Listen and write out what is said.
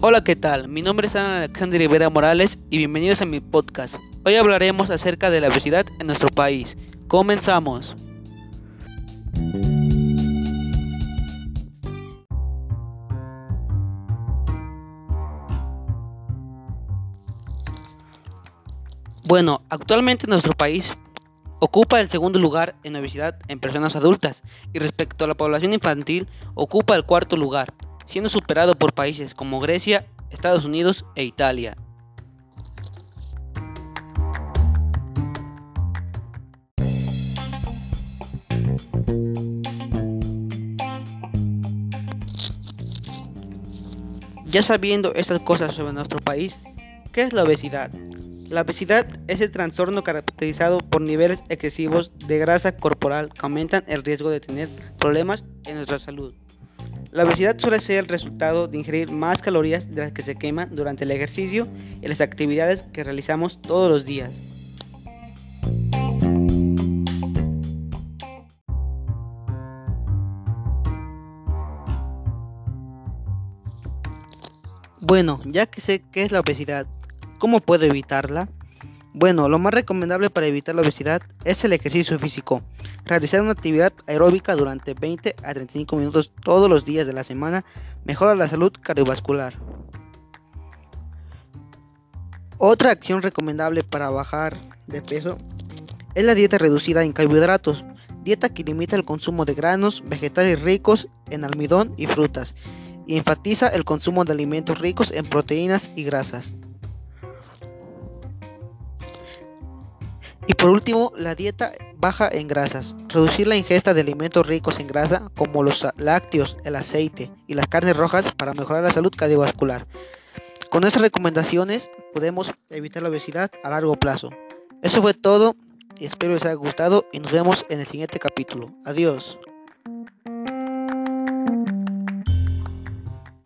Hola, ¿qué tal? Mi nombre es Ana Alexander Rivera Morales y bienvenidos a mi podcast. Hoy hablaremos acerca de la obesidad en nuestro país. Comenzamos. Bueno, actualmente nuestro país ocupa el segundo lugar en obesidad en personas adultas y respecto a la población infantil ocupa el cuarto lugar, siendo superado por países como Grecia, Estados Unidos e Italia. Ya sabiendo estas cosas sobre nuestro país, ¿qué es la obesidad? La obesidad es el trastorno caracterizado por niveles excesivos de grasa corporal que aumentan el riesgo de tener problemas en nuestra salud. La obesidad suele ser el resultado de ingerir más calorías de las que se queman durante el ejercicio y las actividades que realizamos todos los días. Bueno, ya que sé qué es la obesidad, ¿Cómo puedo evitarla? Bueno, lo más recomendable para evitar la obesidad es el ejercicio físico. Realizar una actividad aeróbica durante 20 a 35 minutos todos los días de la semana mejora la salud cardiovascular. Otra acción recomendable para bajar de peso es la dieta reducida en carbohidratos, dieta que limita el consumo de granos, vegetales ricos en almidón y frutas, y enfatiza el consumo de alimentos ricos en proteínas y grasas. Y por último, la dieta baja en grasas. Reducir la ingesta de alimentos ricos en grasa como los lácteos, el aceite y las carnes rojas para mejorar la salud cardiovascular. Con estas recomendaciones podemos evitar la obesidad a largo plazo. Eso fue todo espero les haya gustado y nos vemos en el siguiente capítulo. Adiós.